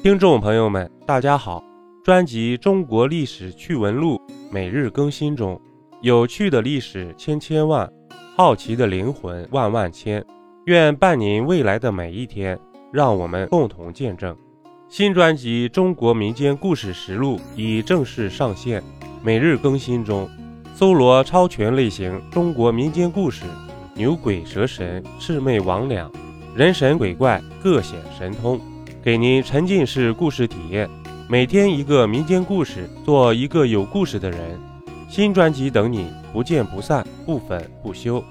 听众朋友们，大家好！专辑《中国历史趣闻录》每日更新中，有趣的历史千千万，好奇的灵魂万万千。愿伴您未来的每一天，让我们共同见证。新专辑《中国民间故事实录》已正式上线，每日更新中。搜罗超全类型中国民间故事，牛鬼蛇神、魑魅魍魉、人神鬼怪各显神通，给您沉浸式故事体验。每天一个民间故事，做一个有故事的人。新专辑等你，不见不散，不粉不休。